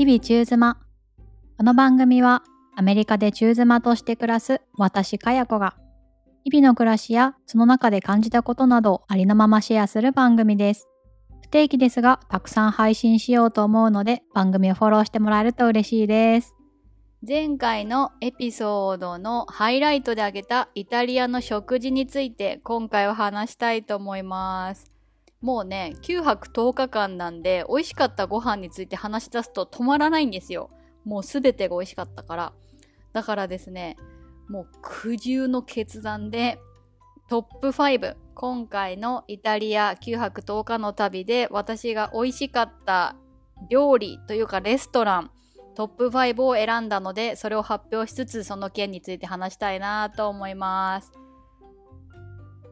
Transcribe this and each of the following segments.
日々中妻。この番組はアメリカで中妻として暮らす私かや子が日々の暮らしやその中で感じたことなどをありのままシェアする番組です。不定期ですがたくさん配信しようと思うので番組をフォローしてもらえると嬉しいです。前回のエピソードのハイライトで挙げたイタリアの食事について今回は話したいと思います。もうね、9泊10日間なんで、美味しかったご飯について話し出すと止まらないんですよ。もうすべてが美味しかったから。だからですね、もう苦渋の決断で、トップ5、今回のイタリア9泊10日の旅で私が美味しかった料理というかレストラン、トップ5を選んだので、それを発表しつつその件について話したいなと思います。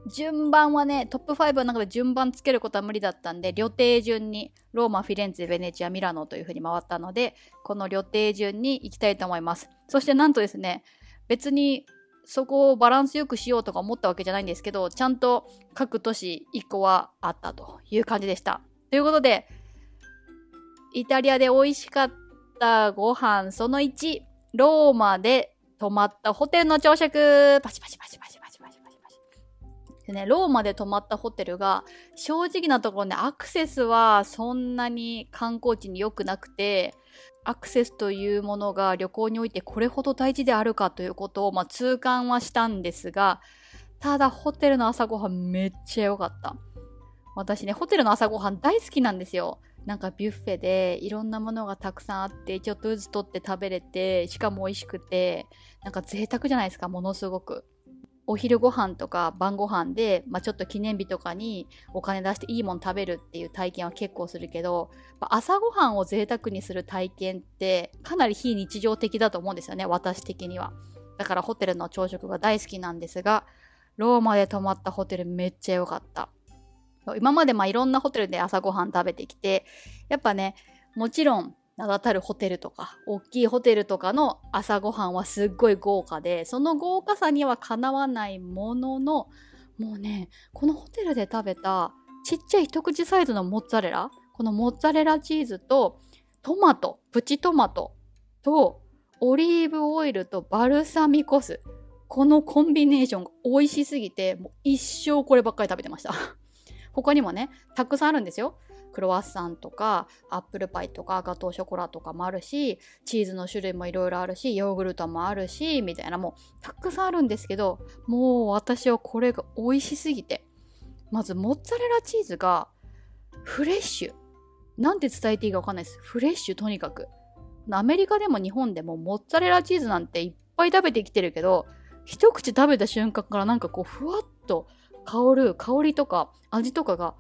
順番はね、トップ5の中で順番つけることは無理だったんで、旅程順に、ローマ、フィレンツェ、ベネチア、ミラノというふうに回ったので、この旅程順に行きたいと思います。そしてなんとですね、別にそこをバランスよくしようとか思ったわけじゃないんですけど、ちゃんと各都市1個はあったという感じでした。ということで、イタリアで美味しかったご飯その1、ローマで泊まったホテルの朝食パチパチパチパチでね、ローマで泊まったホテルが、正直なところね、アクセスはそんなに観光地に良くなくて、アクセスというものが旅行においてこれほど大事であるかということを、まあ、痛感はしたんですが、ただホテルの朝ごはんめっちゃ良かった。私ね、ホテルの朝ごはん大好きなんですよ。なんかビュッフェでいろんなものがたくさんあって、ちょっとずつ取って食べれて、しかも美味しくて、なんか贅沢じゃないですか、ものすごく。お昼ご飯とか晩ご飯で、まあ、ちょっと記念日とかにお金出していいもの食べるっていう体験は結構するけど朝ごはんを贅沢にする体験ってかなり非日常的だと思うんですよね私的には。だからホテルの朝食が大好きなんですがローマで泊まったホテルめっちゃ良かった。今までまあいろんなホテルで朝ごはん食べてきてやっぱねもちろん名だたるホテルとか、大きいホテルとかの朝ごはんはすっごい豪華で、その豪華さにはかなわないものの、もうね、このホテルで食べたちっちゃい一口サイズのモッツァレラ、このモッツァレラチーズとトマト、プチトマトとオリーブオイルとバルサミコ酢。このコンビネーションが美味しすぎて、もう一生こればっかり食べてました。他にもね、たくさんあるんですよ。クロワッサンとかアップルパイとかガトーショコラとかもあるしチーズの種類もいろいろあるしヨーグルトもあるしみたいなもうたくさんあるんですけどもう私はこれが美味しすぎてまずモッツァレラチーズがフレッシュ。なんて伝えていいかわかんないです。フレッシュとにかく。アメリカでも日本でもモッツァレラチーズなんていっぱい食べてきてるけど一口食べた瞬間からなんかこうふわっと香る香りとか味とかが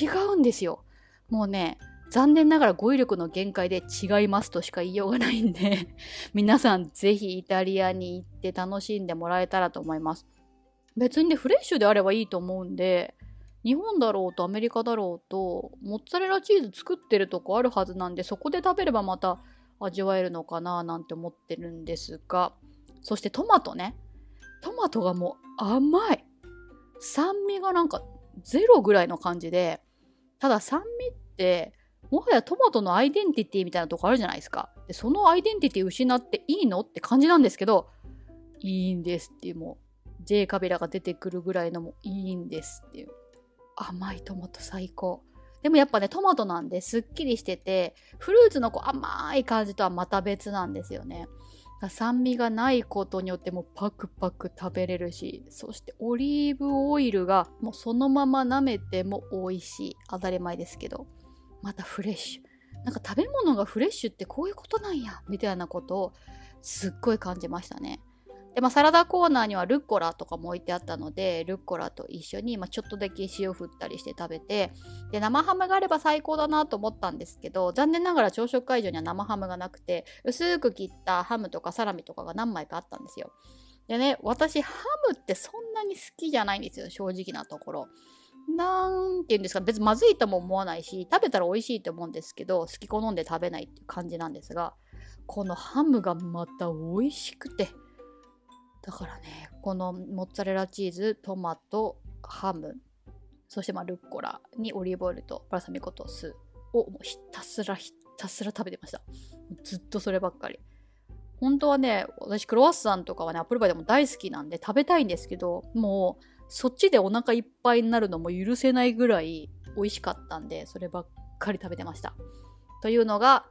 違うんですよ。もうね、残念ながら語彙力の限界で違いますとしか言いようがないんで 皆さんぜひイタリアに行って楽しんでもらえたらと思います。別にね、フレッシュであればいいと思うんで、日本だろうとアメリカだろうと、モッツァレラチーズ作ってるとこあるはずなんで、そこで食べればまた味わえるのかななんて思ってるんですが、そしてトマトね。トマトがもう甘い。酸味がなんかゼロぐらいの感じで、ただ酸味ってもはやトマトのアイデンティティみたいなとこあるじゃないですか。でそのアイデンティティ失っていいのって感じなんですけど、いいんですっていうもう J カビラが出てくるぐらいのもいいんですっていう。甘いトマト最高。でもやっぱね、トマトなんですっきりしてて、フルーツのこう甘い感じとはまた別なんですよね。酸味がないことによってもパクパク食べれるしそしてオリーブオイルがもうそのまま舐めても美味しい当たり前ですけどまたフレッシュなんか食べ物がフレッシュってこういうことなんやみたいなことをすっごい感じましたねで、まあ、サラダコーナーにはルッコラとかも置いてあったので、ルッコラと一緒に、まあ、ちょっとだけ塩振ったりして食べて、で、生ハムがあれば最高だなと思ったんですけど、残念ながら朝食会場には生ハムがなくて、薄く切ったハムとかサラミとかが何枚かあったんですよ。でね、私、ハムってそんなに好きじゃないんですよ、正直なところ。なんて言うんですか、別にまずいとも思わないし、食べたら美味しいと思うんですけど、好き好んで食べないっていう感じなんですが、このハムがまた美味しくて、だからねこのモッツァレラチーズトマトハムそしてまあルッコラにオリーブオイルとバルサミコと酢をひたすらひたすら食べてました。ずっとそればっかり。本当はね、私クロワッサンとかはね、アップルパイでも大好きなんで食べたいんですけど、もうそっちでお腹いっぱいになるのも許せないぐらい美味しかったんで、そればっかり食べてました。というのが、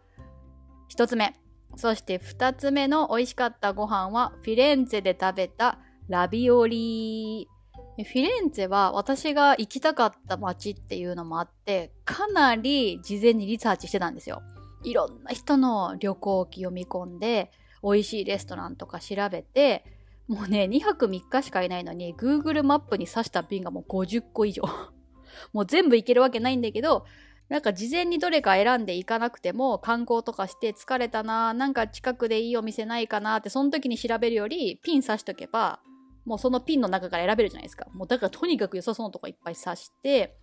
一つ目。そして二つ目の美味しかったご飯は、フィレンツェで食べたラビオリフィレンツェは私が行きたかった街っていうのもあって、かなり事前にリサーチしてたんですよ。いろんな人の旅行記読み込んで、美味しいレストランとか調べて、もうね、2泊3日しかいないのに、Google マップに刺した便がもう50個以上。もう全部行けるわけないんだけど、なんか事前にどれか選んでいかなくても観光とかして疲れたななんか近くでいいお店ないかなってその時に調べるよりピン刺しとけばもうそのピンの中から選べるじゃないですかもうだからとにかく良さそうなとこいっぱい刺して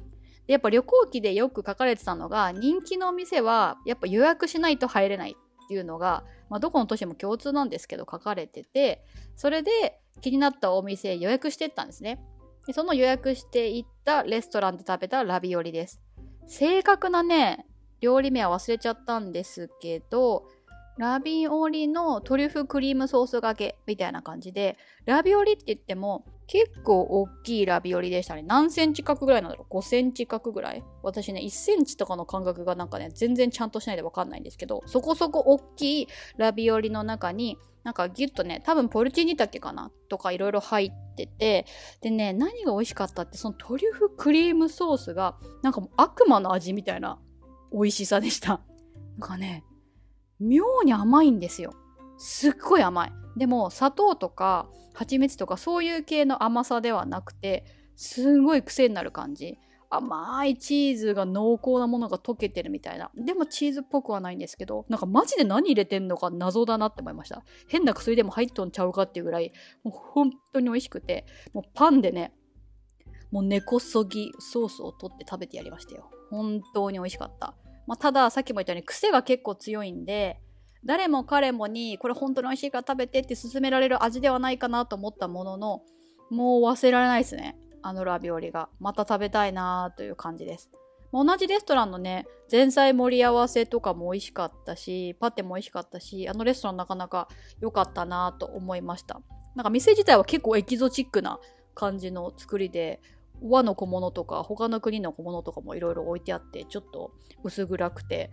でやっぱ旅行記でよく書かれてたのが人気のお店はやっぱ予約しないと入れないっていうのが、まあ、どこの都市も共通なんですけど書かれててそれで気になったお店予約してったんですね。でその予約していったレストランで食べたラビオリです。正確なね、料理名は忘れちゃったんですけど、ラビオリのトリュフクリームソースがけみたいな感じで、ラビオリって言っても結構大きいラビオリでしたね。何センチ角ぐらいなんだろう ?5 センチ角ぐらい？私ね、1センチとかの感覚がなんかね、全然ちゃんとしないでわかんないんですけど、そこそこ大きいラビオリの中に、なんかギュッとね、多分ポルチーニけかな？とかいろいろ入ってて、でね、何が美味しかったって、そのトリュフクリームソースが、なんかもう悪魔の味みたいな美味しさでした。なんかね、妙に甘いんですよ。すっごい甘い。でも、砂糖とか蜂蜜とかそういう系の甘さではなくて、すんごい癖になる感じ。甘いチーズが濃厚なものが溶けてるみたいな。でもチーズっぽくはないんですけど、なんかマジで何入れてんのか謎だなって思いました。変な薬でも入っとんちゃうかっていうぐらい、もう本当に美味しくて、もうパンでね、もう根こそぎソースを取って食べてやりましたよ。本当に美味しかった。まあ、ただ、さっきも言ったように癖が結構強いんで、誰も彼もにこれ本当に美味しいから食べてって勧められる味ではないかなと思ったものの、もう忘れられないですね。あのラビオリが。また食べたいなーという感じです。同じレストランのね、前菜盛り合わせとかも美味しかったし、パテも美味しかったし、あのレストランなかなか良かったなと思いました。なんか店自体は結構エキゾチックな感じの作りで、和の小物とか他の国の小物とかもいろいろ置いてあって、ちょっと薄暗くて、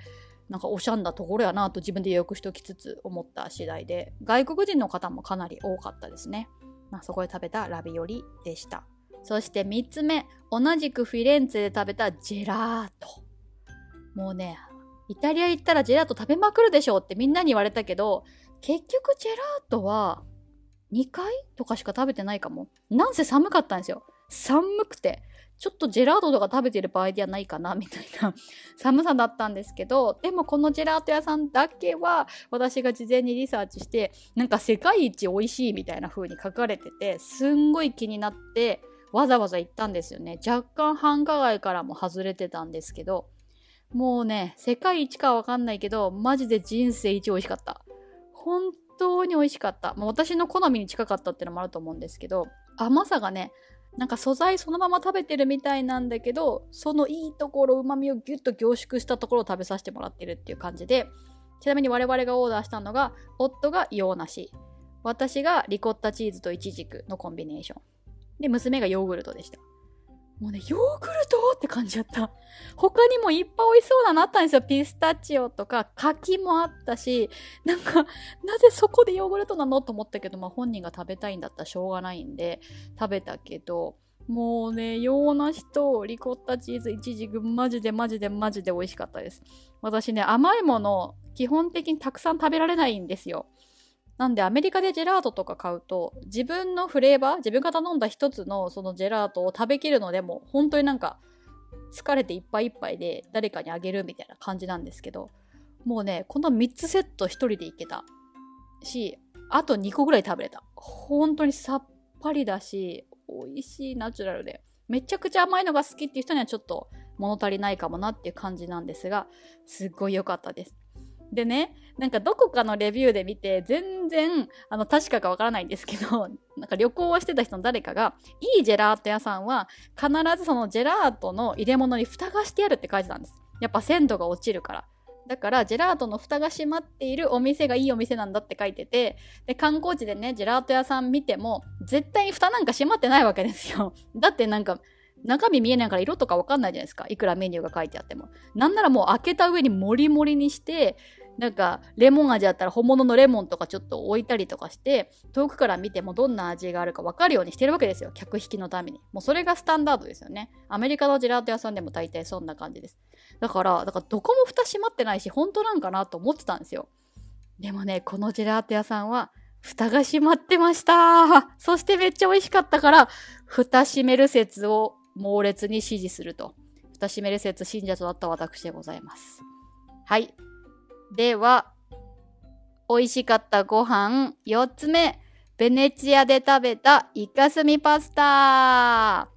なんかおしゃんだところやなと自分で予約しときつつ思った次第で、外国人の方もかなり多かったですね。まあ、そこで食べたラビオリでした。そして3つ目、同じくフィレンツェで食べたジェラート。もうね、イタリア行ったらジェラート食べまくるでしょうってみんなに言われたけど、結局ジェラートは2回とかしか食べてないかも。なんせ寒かったんですよ。寒くて。ちょっとジェラートとか食べてる場合ではないかなみたいな 寒さだったんですけどでもこのジェラート屋さんだけは私が事前にリサーチしてなんか世界一美味しいみたいな風に書かれててすんごい気になってわざわざ行ったんですよね。若干繁華街からも外れてたんですけど、もうね、世界一かわかんないけど、マジで人生一美味しかった。本当に美味しかった。もう私の好みに近かったっていうのもあると思うんですけど、甘さがね、なんか素材そのまま食べてるみたいなんだけど、そのいいところ、うまみをギュッと凝縮したところを食べさせてもらってるっていう感じで、ちなみに我々がオーダーしたのが、夫が洋梨、私がリコッタチーズとイチジクのコンビネーション。で、娘がヨーグルトでした。もうね、ヨーグルトって感じだった。他にもいっぱい美味しそうなのあったんですよ。ピスタチオとか、柿もあったし、なんか、なぜそこでヨーグルトなのと思ったけど、まあ本人が食べたいんだったらしょうがないんで、食べたけど、もうね、洋梨とリコッタチーズ、イチジク、マジでマジでマジで美味しかったです。私ね、甘いもの、基本的にたくさん食べられないんですよ。なんでアメリカでジェラートとか買うと自分のフレーバー自分が頼んだ一つのそのジェラートを食べきるのでも本当になんか疲れていっぱいいっぱいで誰かにあげるみたいな感じなんですけどもうねこの3つセット1人でいけた。しあと2個ぐらい食べれた。本当にさっぱりだし美味しいナチュラルで。めちゃくちゃ甘いのが好きっていう人にはちょっと物足りないかもなっていう感じなんですがすっごい良かったです。でね、なんかどこかのレビューで見て、全然、あの、確かかわからないんですけど、なんか旅行をしてた人の誰かが、いいジェラート屋さんは、必ずそのジェラートの入れ物に蓋がしてあるって書いてたんです。やっぱ鮮度が落ちるから。だからジェラートの蓋が閉まっているお店がいいお店なんだって書いててで観光地でねジェラート屋さん見ても絶対に蓋なんか閉まってないわけですよ だってなんか中身見えないから色とかわかんないじゃないですかいくらメニューが書いてあってもなんならもう開けた上にモリモリにしてなんかレモン味だったら本物のレモンとかちょっと置いたりとかして遠くから見てもどんな味があるか分かるようにしてるわけですよ。客引きのために。もうそれがスタンダードですよね。アメリカのジェラート屋さんでも大体そんな感じです。だからだからどこも蓋閉まってないし本当なんかなと思ってたんですよ。でもねこのジェラート屋さんは蓋が閉まってました。そしてめっちゃ美味しかったから蓋閉める説を猛烈に支持すると。蓋閉める説信者となった私でございます。はい。では、美味しかったご飯、4つ目、ベネチアで食べたイカスミパスタ。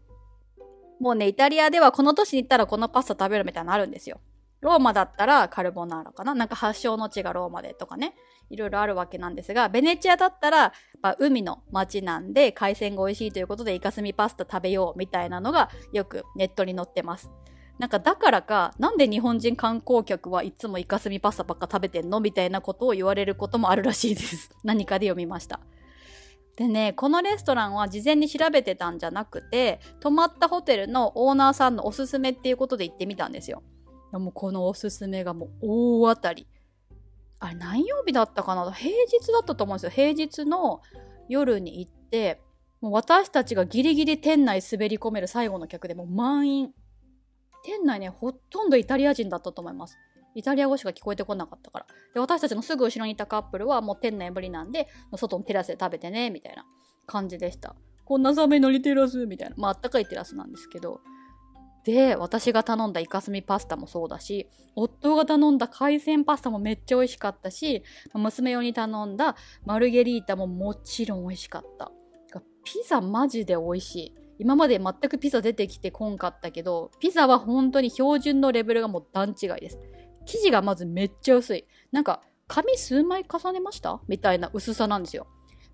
もうね、イタリアではこの年に行ったらこのパスタ食べるみたいなのあるんですよ。ローマだったらカルボナーラかななんか発祥の地がローマでとかね。いろいろあるわけなんですが、ベネチアだったら、まあ、海の街なんで海鮮が美味しいということでイカスミパスタ食べようみたいなのがよくネットに載ってます。なんかだからか、なんで日本人観光客はいつもイカスミパスタばっか食べてんのみたいなことを言われることもあるらしいです。何かで読みました。でね、このレストランは事前に調べてたんじゃなくて、泊まったホテルのオーナーさんのおすすめっていうことで行ってみたんですよ。でもこのおすすめがもう大当たり。あれ何曜日だったかな？平日だったと思うんですよ。平日の夜に行って、もう私たちがギリギリ店内滑り込める最後の客でもう満員。店内ね、ほとんどイタリア人だったと思います。イタリア語しか聞こえてこなかったから。で、私たちのすぐ後ろにいたカップルはもう店内無理なんで、外のテラスで食べてね、みたいな感じでした。こんな寒いのにテラスみたいな。まあ、あったかいテラスなんですけど。で、私が頼んだイカスミパスタもそうだし、夫が頼んだ海鮮パスタもめっちゃ美味しかったし、娘用に頼んだマルゲリータももちろん美味しかった。ピザマジで美味しい。今まで全くピザ出てきてこんかったけど、ピザは本当に標準のレベルがもう段違いです。生地がまずめっちゃ薄い。なんか、紙数枚重ねました？みたいな薄さなんですよ。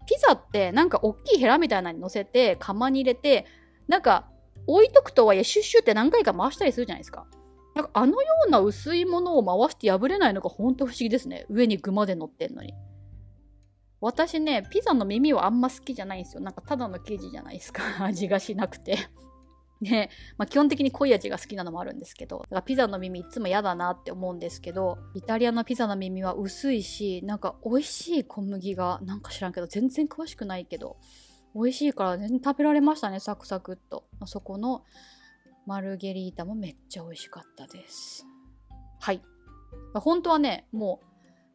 ピザってなんか大きいヘラみたいなのに乗せて、釜に入れて、なんか置いとくとはいえシュッシュって何回か回したりするじゃないですか。なんかあのような薄いものを回して破れないのがほんと不思議ですね。上に具まで乗ってんのに。私ね、ピザの耳はあんま好きじゃないんですよ。なんかただの生地じゃないですか。味がしなくて。ね、まあ、基本的に濃い味が好きなのもあるんですけど、だからピザの耳いつも嫌だなって思うんですけど、イタリアのピザの耳は薄いし、なんか美味しい小麦が、なんか知らんけど、全然詳しくないけど、美味しいから全然食べられましたね、サクサクっと。そこのマルゲリータもめっちゃ美味しかったです。はい。本当はね、もう、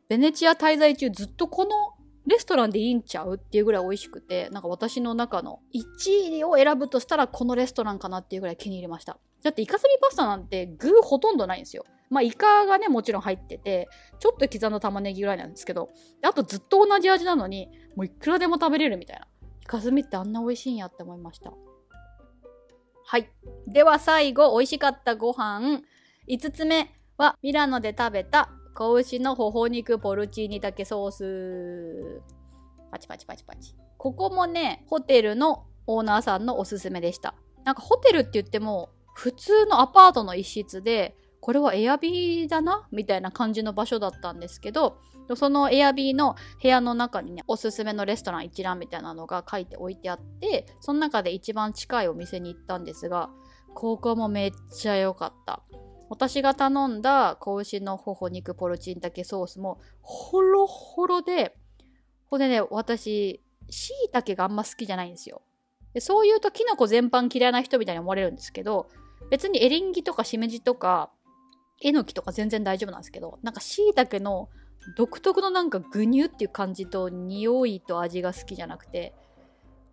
ベネチア滞在中ずっとこのレストランでいいんちゃう？っていうぐらい美味しくて、なんか私の中の1位を選ぶとしたらこのレストランかなっていうぐらい気に入りました。だってイカスミパスタなんて具ほとんどないんですよ。まあイカがね、もちろん入ってて、ちょっと刻んだ玉ねぎぐらいなんですけど、あとずっと同じ味なのに、もういくらでも食べれるみたいな。イカスミってあんな美味しいんやって思いました。はい。では最後、美味しかったご飯。5つ目はミラノで食べた子牛のほほ肉ポルチーニだけソース。パチパチパチパチ。ここもね、ホテルのオーナーさんのおすすめでした。なんかホテルって言っても、普通のアパートの一室で、これはエアビーだな？みたいな感じの場所だったんですけど、そのエアビーの部屋の中にね、おすすめのレストラン一覧みたいなのが書いておいてあって、その中で一番近いお店に行ったんですが、ここもめっちゃ良かった。私が頼んだ子牛の頬肉ポルチンタケソースもホロホロで、ほんでね、私、椎茸があんま好きじゃないんですよ。でそういうとキノコ全般嫌いな人みたいに思われるんですけど、別にエリンギとかしめじとか、えのきとか全然大丈夫なんですけど、なんか椎茸の独特のなんかグニュっていう感じと匂いと味が好きじゃなくて、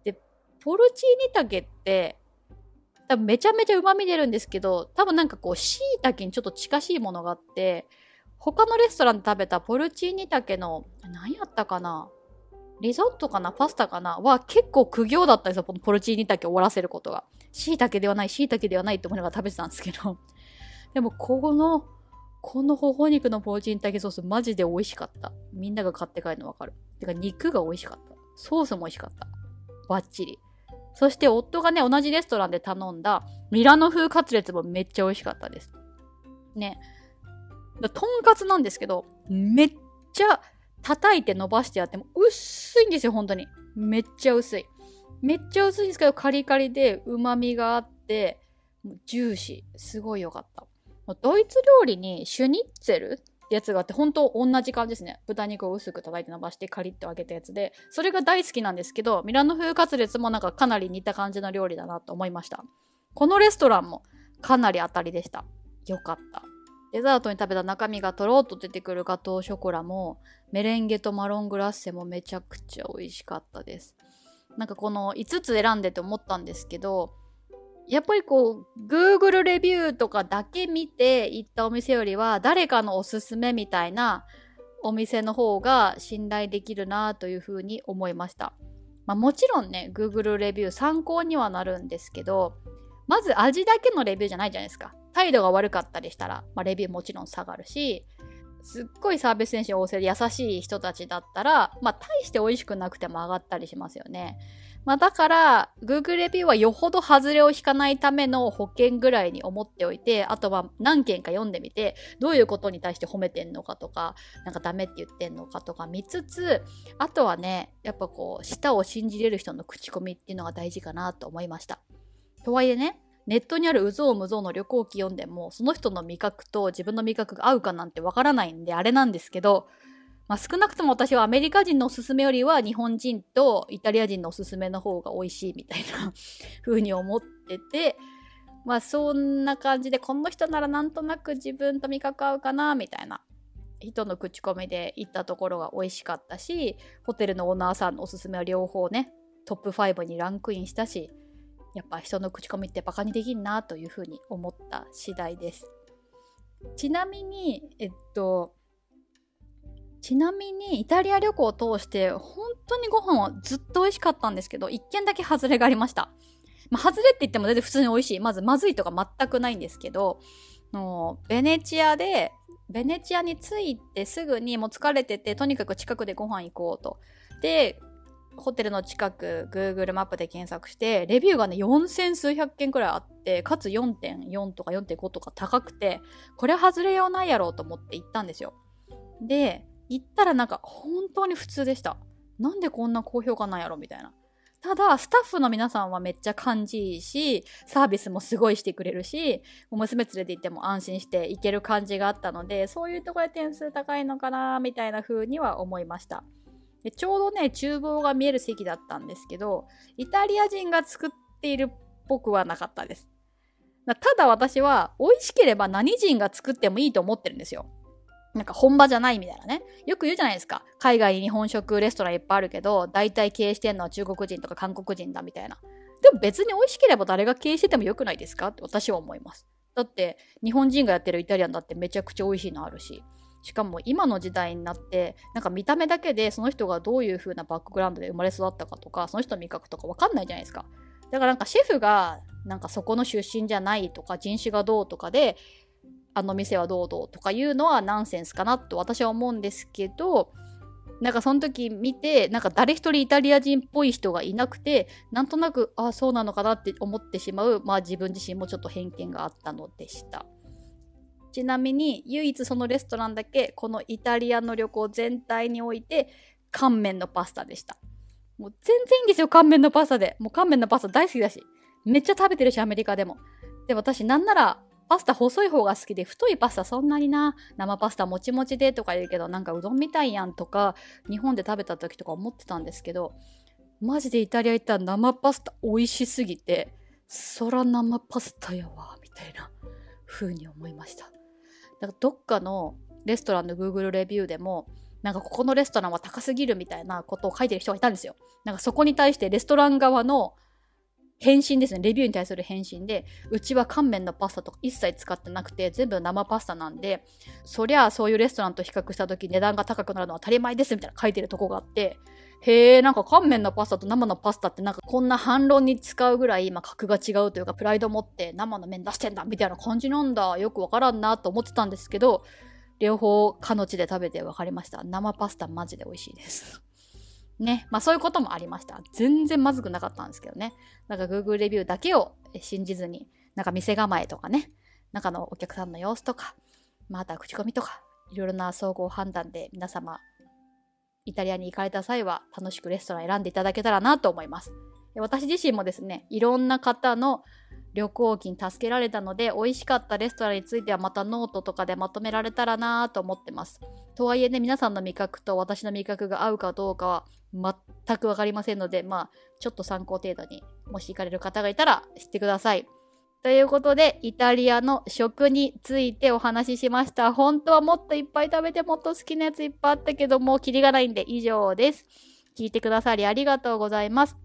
で、ポルチーニタケって多分めちゃめちゃ旨味出るんですけど、多分なんかこう、椎茸にちょっと近しいものがあって、他のレストランで食べたポルチーニ茸の、何やったかなリゾットかなパスタかなは結構苦行だったんですよ。このポルチーニ茸を終わらせることが。椎茸ではない、椎茸ではないって思いながら食べてたんですけど。でも、この、このほほ肉のポルチーニ茸ソースマジで美味しかった。みんなが買って帰るのわかる。てか、肉が美味しかった。ソースも美味しかった。バッチリ。そして夫がね、同じレストランで頼んだミラノ風カツレツもめっちゃ美味しかったです。ね。とんかつなんですけど、めっちゃ叩いて伸ばしてやっても薄いんですよ、本当に。めっちゃ薄い。めっちゃ薄いんですけど、カリカリで旨味があって、ジューシー。すごい良かった。ドイツ料理にシュニッツェルやつがあって、本当同じ感じですね。豚肉を薄く叩いて伸ばしてカリッと揚げたやつで、それが大好きなんですけど、ミラノ風カツレツもなんかかなり似た感じの料理だなと思いました。このレストランもかなり当たりでした。よかった。デザートに食べた中身がとろっと出てくるガトーショコラも、メレンゲとマロングラッセもめちゃくちゃ美味しかったです。なんかこの5つ選んでて思ったんですけど、やっぱりこう、Google レビューとかだけ見て行ったお店よりは、誰かのおすすめみたいなお店の方が信頼できるなというふうに思いました。まあ、もちろんね、Google レビュー参考にはなるんですけど、まず味だけのレビューじゃないじゃないですか。態度が悪かったりしたら、まあ、レビューもちろん下がるし、すっごいサービス精神旺盛で優しい人たちだったら、まあ、大して美味しくなくても上がったりしますよね。まあ、だから、Google レビューはよほど外れを引かないための保険ぐらいに思っておいて、あとは何件か読んでみて、どういうことに対して褒めてんのかとか、なんかダメって言ってんのかとか見つつ、あとはね、やっぱこう、舌を信じれる人の口コミっていうのが大事かなと思いました。とはいえね、ネットにあるうぞうむぞうの旅行記読んでも、その人の味覚と自分の味覚が合うかなんてわからないんで、あれなんですけど、まあ、少なくとも私はアメリカ人のおすすめよりは日本人とイタリア人のおすすめの方が美味しいみたいな 風に思ってて、まあそんな感じでこの人ならなんとなく自分と味覚合うかなみたいな人の口コミで行ったところが美味しかったし、ホテルのオーナーさんのおすすめは両方ね、トップ5にランクインしたし、やっぱ人の口コミってバカにできんなというふうに思った次第です。ちなみに、えっと、ちなみにイタリア旅行を通して本当にご飯はずっと美味しかったんですけど、一件だけ外れがありました。まあ、外れって言っても全然普通に美味しい。まずまずいとか全くないんですけど、のベネチアで、ベネチアに着いてすぐにもう疲れてて、とにかく近くでご飯行こうと。で、ホテルの近く Google マップで検索して、レビューがね、4000数百件くらいあって、かつ4.4とか4.5とか高くて、これ外れようないやろうと思って行ったんですよ。で、行ったらなんか本当に普通でした。なんでこんな高評価なんやろみたいな。ただ、スタッフの皆さんはめっちゃ感じいいし、サービスもすごいしてくれるし、娘連れて行っても安心して行ける感じがあったので、そういうところで点数高いのかな、みたいな風には思いました。でちょうどね、厨房が見える席だったんですけど、イタリア人が作っているっぽくはなかったです。ただ私は、美味しければ何人が作ってもいいと思ってるんですよ。なんか本場じゃないみたいなね。よく言うじゃないですか。海外に日本食レストランいっぱいあるけど、大体経営してんのは中国人とか韓国人だみたいな。でも別に美味しければ誰が経営しててもよくないですか？って私は思います。だって日本人がやってるイタリアンだってめちゃくちゃ美味しいのあるし。しかも今の時代になってなんか見た目だけでその人がどういう風なバックグラウンドで生まれ育ったかとかその人の味覚とかわかんないじゃないですかだからなんかシェフがなんかそこの出身じゃないとか人種がどうとかであの店はどうどう？とかいうのはナンセンスかなと私は思うんですけどなんかその時見てなんか誰一人イタリア人っぽい人がいなくてなんとなくああそうなのかなって思ってしまうまあ自分自身もちょっと偏見があったのでした。ちなみに唯一そのレストランだけこのイタリアの旅行全体において乾麺のパスタでした。もう全然いいんですよ乾麺のパスタで。もう乾麺のパスタ大好きだしめっちゃ食べてるしアメリカでも。で私なんならパスタ細い方が好きで、太いパスタそんなにな、生パスタもちもちでとか言うけど、なんかうどんみたいやんとか、日本で食べた時とか思ってたんですけど、マジでイタリア行ったら生パスタ美味しすぎて、そら生パスタやわ、みたいな風に思いました。だからどっかのレストランの Google レビューでも、なんかここのレストランは高すぎるみたいなことを書いてる人がいたんですよ。なんかそこに対してレストラン側の返信ですね。レビューに対する返信で、うちは乾麺のパスタとか一切使ってなくて、全部生パスタなんで、そりゃそういうレストランと比較した時値段が高くなるのは当たり前ですみたいな書いてるとこがあって、へえ、なんか乾麺のパスタと生のパスタってなんかこんな反論に使うぐらい今格が違うというかプライド持って生の麺出してんだみたいな感じなんだ。よくわからんなと思ってたんですけど、両方かの地で食べて分かりました。生パスタマジで美味しいです。ね。まあそういうこともありました。全然まずくなかったんですけどね。なんか Google レビューだけを信じずに、なんか店構えとかね、中のお客さんの様子とか、また口コミとか、いろいろな総合判断で皆様、イタリアに行かれた際は楽しくレストラン選んでいただけたらなと思います。私自身もですね、いろんな方の旅行記に助けられたので、美味しかったレストランについてはまたノートとかでまとめられたらなと思ってます。とはいえね、皆さんの味覚と私の味覚が合うかどうかは全くわかりませんので、まあ、ちょっと参考程度に、もし行かれる方がいたら知ってください。ということで、イタリアの食についてお話ししました。本当はもっといっぱい食べてもっと好きなやついっぱいあったけどもう、キリがないんで以上です。聞いてくださりありがとうございます。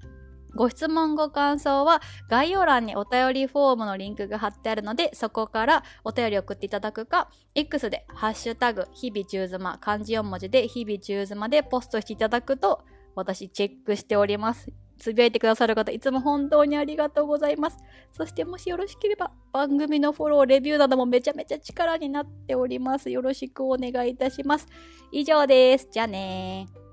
ご質問ご感想は概要欄にお便りフォームのリンクが貼ってあるのでそこからお便り送っていただくか X でハッシュタグ日々中妻漢字4文字で日々中妻でポストしていただくと私チェックしております。つぶやいてくださる方、いつも本当にありがとうございます。そしてもしよろしければ、番組のフォロー、レビューなどもめちゃめちゃ力になっております。よろしくお願いいたします。以上です。じゃあねー。